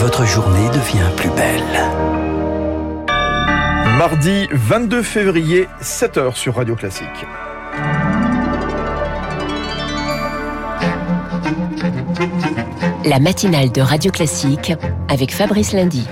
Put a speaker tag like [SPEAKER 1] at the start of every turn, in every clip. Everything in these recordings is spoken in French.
[SPEAKER 1] votre journée devient plus belle.
[SPEAKER 2] Mardi 22 février, 7h sur Radio Classique.
[SPEAKER 3] La matinale de Radio Classique avec Fabrice Lundy.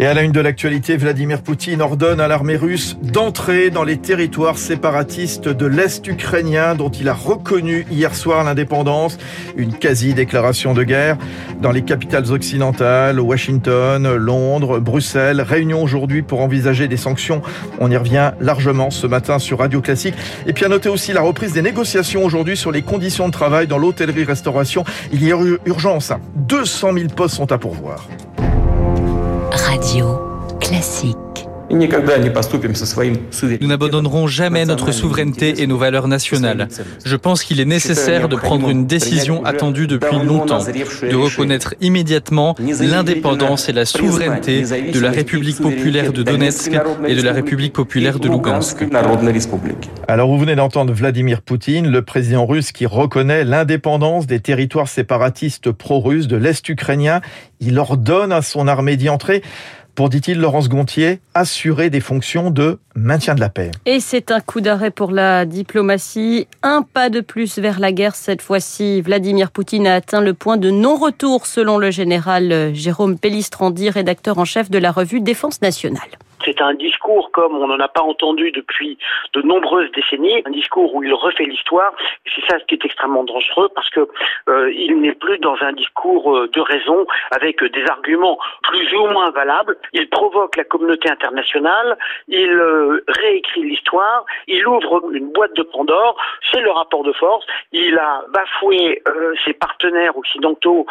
[SPEAKER 2] Et à la une de l'actualité, Vladimir Poutine ordonne à l'armée russe d'entrer dans les territoires séparatistes de l'Est ukrainien dont il a reconnu hier soir l'indépendance. Une quasi-déclaration de guerre dans les capitales occidentales, Washington, Londres, Bruxelles. Réunion aujourd'hui pour envisager des sanctions. On y revient largement ce matin sur Radio Classique. Et puis à noter aussi la reprise des négociations aujourd'hui sur les conditions de travail dans l'hôtellerie-restauration. Il y a urgence. 200 000 postes sont à pourvoir.
[SPEAKER 3] Radio Classique.
[SPEAKER 4] Nous n'abandonnerons jamais notre souveraineté et nos valeurs nationales. Je pense qu'il est nécessaire de prendre une décision attendue depuis longtemps, de reconnaître immédiatement l'indépendance et la souveraineté de la République populaire de Donetsk et de la République populaire de Lugansk.
[SPEAKER 2] Alors vous venez d'entendre Vladimir Poutine, le président russe qui reconnaît l'indépendance des territoires séparatistes pro-russes de l'Est ukrainien. Il ordonne à son armée d'y entrer pour, dit-il, Laurence Gontier, assurer des fonctions de maintien de la paix.
[SPEAKER 5] Et c'est un coup d'arrêt pour la diplomatie. Un pas de plus vers la guerre cette fois-ci. Vladimir Poutine a atteint le point de non-retour selon le général Jérôme Pellistrandi, rédacteur en chef de la revue Défense nationale.
[SPEAKER 6] C'est un discours comme on n'en a pas entendu depuis de nombreuses décennies, un discours où il refait l'histoire. C'est ça ce qui est extrêmement dangereux parce que euh, il n'est plus dans un discours euh, de raison avec des arguments plus ou moins valables. Il provoque la communauté internationale, il euh, réécrit l'histoire, il ouvre une boîte de Pandore. C'est le rapport de force. Il a bafoué euh, ses partenaires occidentaux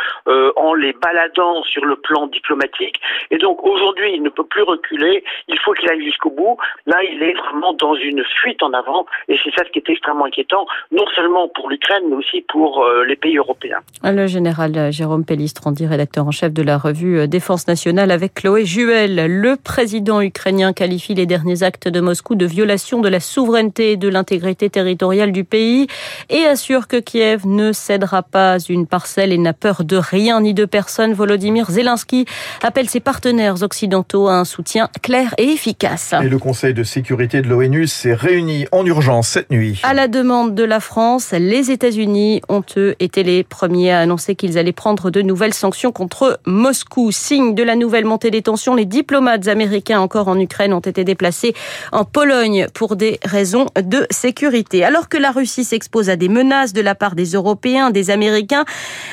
[SPEAKER 6] en les baladant sur le plan diplomatique. Et donc aujourd'hui, il ne peut plus reculer il faut qu'il aille jusqu'au bout. Là, il est vraiment dans une fuite en avant, et c'est ça ce qui est extrêmement inquiétant, non seulement pour l'Ukraine, mais aussi pour euh, les pays européens.
[SPEAKER 5] Le général Jérôme Pellistrandi, rédacteur en chef de la revue euh, Défense nationale, avec Chloé Juel. Le président ukrainien qualifie les derniers actes de Moscou de violation de la souveraineté et de l'intégrité territoriale du pays et assure que Kiev ne cédera pas une parcelle et n'a peur de rien ni de personne. Volodymyr Zelensky appelle ses partenaires occidentaux à un soutien clair et efficace.
[SPEAKER 2] Et le Conseil de sécurité de l'ONU s'est réuni en urgence cette nuit.
[SPEAKER 5] À la demande de la France, les États-Unis ont eux été les premiers à annoncer qu'ils allaient prendre de nouvelles sanctions contre Moscou. Signe de la nouvelle montée des tensions, les diplomates américains encore en Ukraine ont été déplacés en Pologne pour des raisons de sécurité. Alors que la Russie s'expose à des menaces de la part des Européens, des Américains,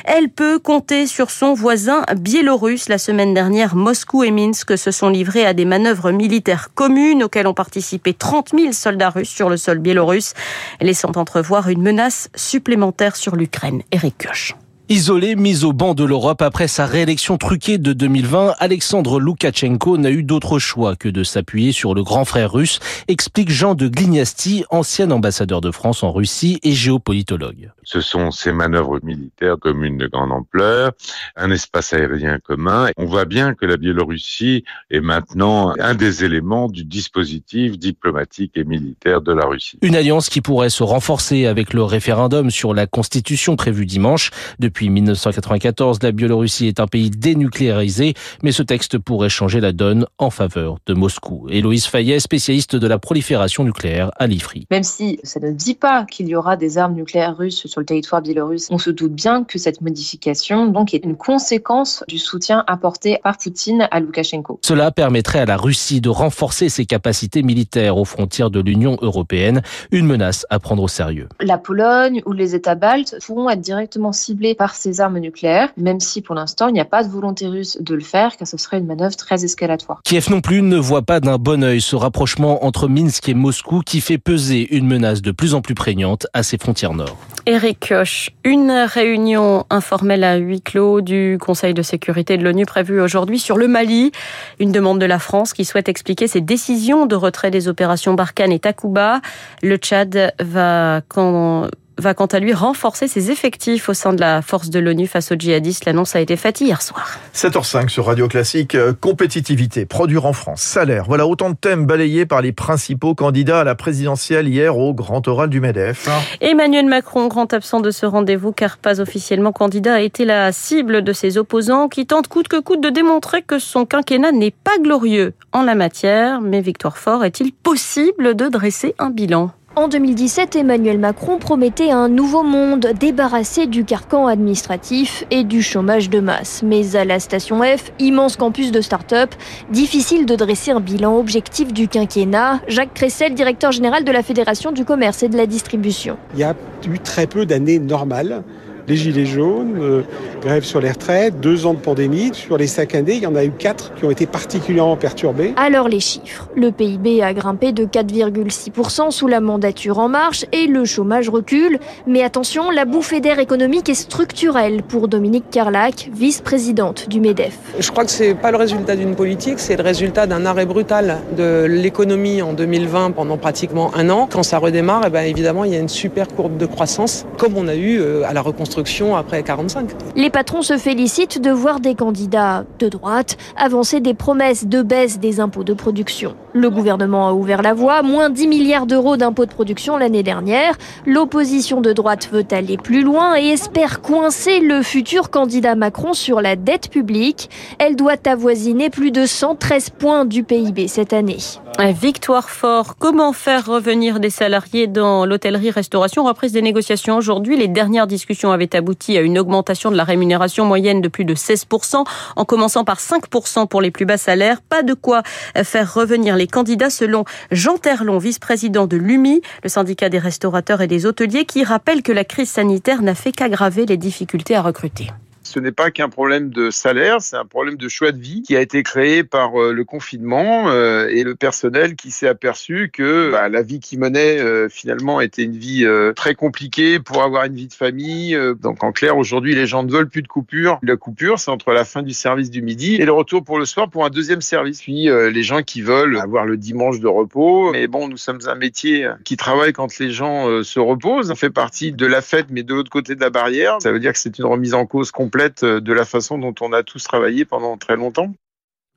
[SPEAKER 5] elle peut compter sur son voisin biélorusse. La semaine dernière, Moscou et Minsk se sont livrés à des manœuvres militaires communes auxquelles ont participé 30 000 soldats russes sur le sol biélorusse, laissant entrevoir une menace supplémentaire sur l'Ukraine. Eric Koch.
[SPEAKER 7] Isolé, mis au banc de l'Europe après sa réélection truquée de 2020, Alexandre Loukachenko n'a eu d'autre choix que de s'appuyer sur le grand frère russe, explique Jean de Glignasti, ancien ambassadeur de France en Russie et géopolitologue.
[SPEAKER 8] Ce sont ces manœuvres militaires communes de grande ampleur, un espace aérien commun. On voit bien que la Biélorussie est maintenant un des éléments du dispositif diplomatique et militaire de la Russie.
[SPEAKER 7] Une alliance qui pourrait se renforcer avec le référendum sur la constitution prévu dimanche. Depuis 1994, la Biélorussie est un pays dénucléarisé, mais ce texte pourrait changer la donne en faveur de Moscou. Héloïse Fayet, spécialiste de la prolifération nucléaire à l'IFRI.
[SPEAKER 9] Même si ça ne dit pas qu'il y aura des armes nucléaires russes sur le territoire biélorusse, on se doute bien que cette modification donc est une conséquence du soutien apporté par Poutine à Loukachenko.
[SPEAKER 7] Cela permettrait à la Russie de renforcer ses capacités militaires aux frontières de l'Union européenne, une menace à prendre au sérieux.
[SPEAKER 9] La Pologne ou les États baltes pourront être directement ciblés par par ces armes nucléaires, même si pour l'instant il n'y a pas de volonté russe de le faire, car ce serait une manœuvre très escalatoire.
[SPEAKER 7] Kiev non plus ne voit pas d'un bon œil ce rapprochement entre Minsk et Moscou qui fait peser une menace de plus en plus prégnante à ses frontières nord.
[SPEAKER 5] Eric Koch, une réunion informelle à huis clos du Conseil de sécurité de l'ONU prévue aujourd'hui sur le Mali. Une demande de la France qui souhaite expliquer ses décisions de retrait des opérations Barkhane et Takuba. Le Tchad va quand va quant à lui renforcer ses effectifs au sein de la force de l'ONU face aux djihadistes. L'annonce a été faite hier soir.
[SPEAKER 2] 7h05 sur Radio Classique, euh, compétitivité, produire en France, salaire. Voilà autant de thèmes balayés par les principaux candidats à la présidentielle hier au grand oral du MEDEF.
[SPEAKER 5] Emmanuel Macron, grand absent de ce rendez-vous car pas officiellement candidat, a été la cible de ses opposants qui tentent coûte que coûte de démontrer que son quinquennat n'est pas glorieux en la matière. Mais Victoire Fort, est-il possible de dresser un bilan?
[SPEAKER 10] En 2017, Emmanuel Macron promettait un nouveau monde débarrassé du carcan administratif et du chômage de masse. Mais à la station F, immense campus de start-up, difficile de dresser un bilan objectif du quinquennat. Jacques Cressel, directeur général de la Fédération du commerce et de la distribution.
[SPEAKER 11] Il y a eu très peu d'années normales les gilets jaunes, euh, grève sur les retraites, deux ans de pandémie. Sur les cinq années, il y en a eu quatre qui ont été particulièrement perturbés.
[SPEAKER 10] Alors les chiffres. Le PIB a grimpé de 4,6% sous la mandature en marche et le chômage recule. Mais attention, la bouffée d'air économique est structurelle pour Dominique Carlac, vice-présidente du MEDEF.
[SPEAKER 12] Je crois que c'est pas le résultat d'une politique, c'est le résultat d'un arrêt brutal de l'économie en 2020 pendant pratiquement un an. Quand ça redémarre, eh ben, évidemment, il y a une super courbe de croissance, comme on a eu euh, à la reconstruction après 45.
[SPEAKER 10] Les patrons se félicitent de voir des candidats de droite avancer des promesses de baisse des impôts de production. Le gouvernement a ouvert la voie, moins 10 milliards d'euros d'impôts de production l'année dernière. L'opposition de droite veut aller plus loin et espère coincer le futur candidat Macron sur la dette publique. Elle doit avoisiner plus de 113 points du PIB cette année.
[SPEAKER 5] Victoire fort. Comment faire revenir des salariés dans l'hôtellerie-restauration? Reprise des négociations aujourd'hui. Les dernières discussions avaient abouti à une augmentation de la rémunération moyenne de plus de 16%, en commençant par 5% pour les plus bas salaires. Pas de quoi faire revenir les candidats selon Jean Terlon, vice-président de l'UMI, le syndicat des restaurateurs et des hôteliers, qui rappelle que la crise sanitaire n'a fait qu'aggraver les difficultés à recruter
[SPEAKER 13] ce n'est pas qu'un problème de salaire, c'est un problème de choix de vie qui a été créé par euh, le confinement euh, et le personnel qui s'est aperçu que bah, la vie qu'il menait euh, finalement était une vie très compliquée pour avoir une vie de famille. Donc en clair, aujourd'hui, les gens ne veulent plus de coupure. La coupure, c'est entre la fin du service du midi et le retour pour le soir pour un deuxième service. Puis les gens qui veulent avoir le dimanche de repos. Mais bon, nous sommes un métier qui travaille quand les gens se reposent. On fait partie de la fête, mais de l'autre côté de la barrière. Ça veut dire que c'est une remise en cause complète de la façon dont on a tous travaillé pendant très longtemps.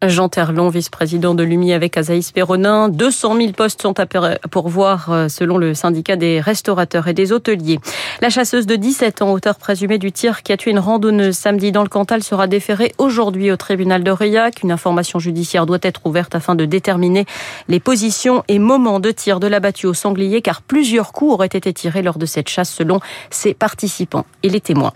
[SPEAKER 5] Jean Terlon, vice-président de l'UMI avec Azaïs Perronin. 200 000 postes sont à pourvoir euh, selon le syndicat des restaurateurs et des hôteliers. La chasseuse de 17 ans, auteur présumé du tir qui a tué une randonneuse samedi dans le Cantal, sera déférée aujourd'hui au tribunal de Riac. Une information judiciaire doit être ouverte afin de déterminer les positions et moments de tir de l'abattu au sanglier car plusieurs coups auraient été tirés lors de cette chasse selon ses participants et les témoins.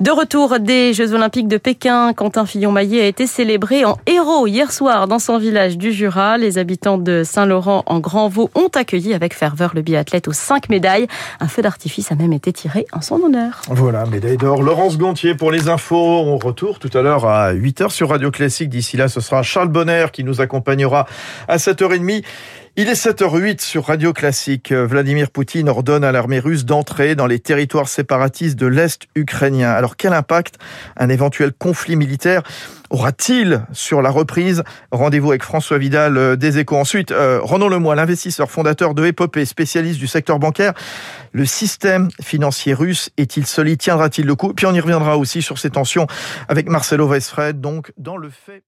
[SPEAKER 5] De retour des Jeux Olympiques de Pékin, Quentin Fillon-Maillet a été célébré en héros hier soir dans son village du Jura. Les habitants de Saint-Laurent en Grand Vaux ont accueilli avec ferveur le biathlète aux cinq médailles. Un feu d'artifice a même été tiré en son honneur.
[SPEAKER 2] Voilà, médaille d'or. Laurence Gontier pour les infos. On retourne tout à l'heure à 8h sur Radio Classique. D'ici là, ce sera Charles Bonner qui nous accompagnera à 7h30. Il est 7h08 sur Radio Classique. Vladimir Poutine ordonne à l'armée russe d'entrer dans les territoires séparatistes de l'Est ukrainien. Alors quel impact un éventuel conflit militaire aura-t-il sur la reprise? Rendez-vous avec François Vidal euh, des Échos. Ensuite, euh, Renaud Lemoy, l'investisseur fondateur de Epopée, spécialiste du secteur bancaire. Le système financier russe est-il solide? Tiendra-t-il le coup? Puis on y reviendra aussi sur ces tensions avec Marcelo Weisfred, donc dans le fait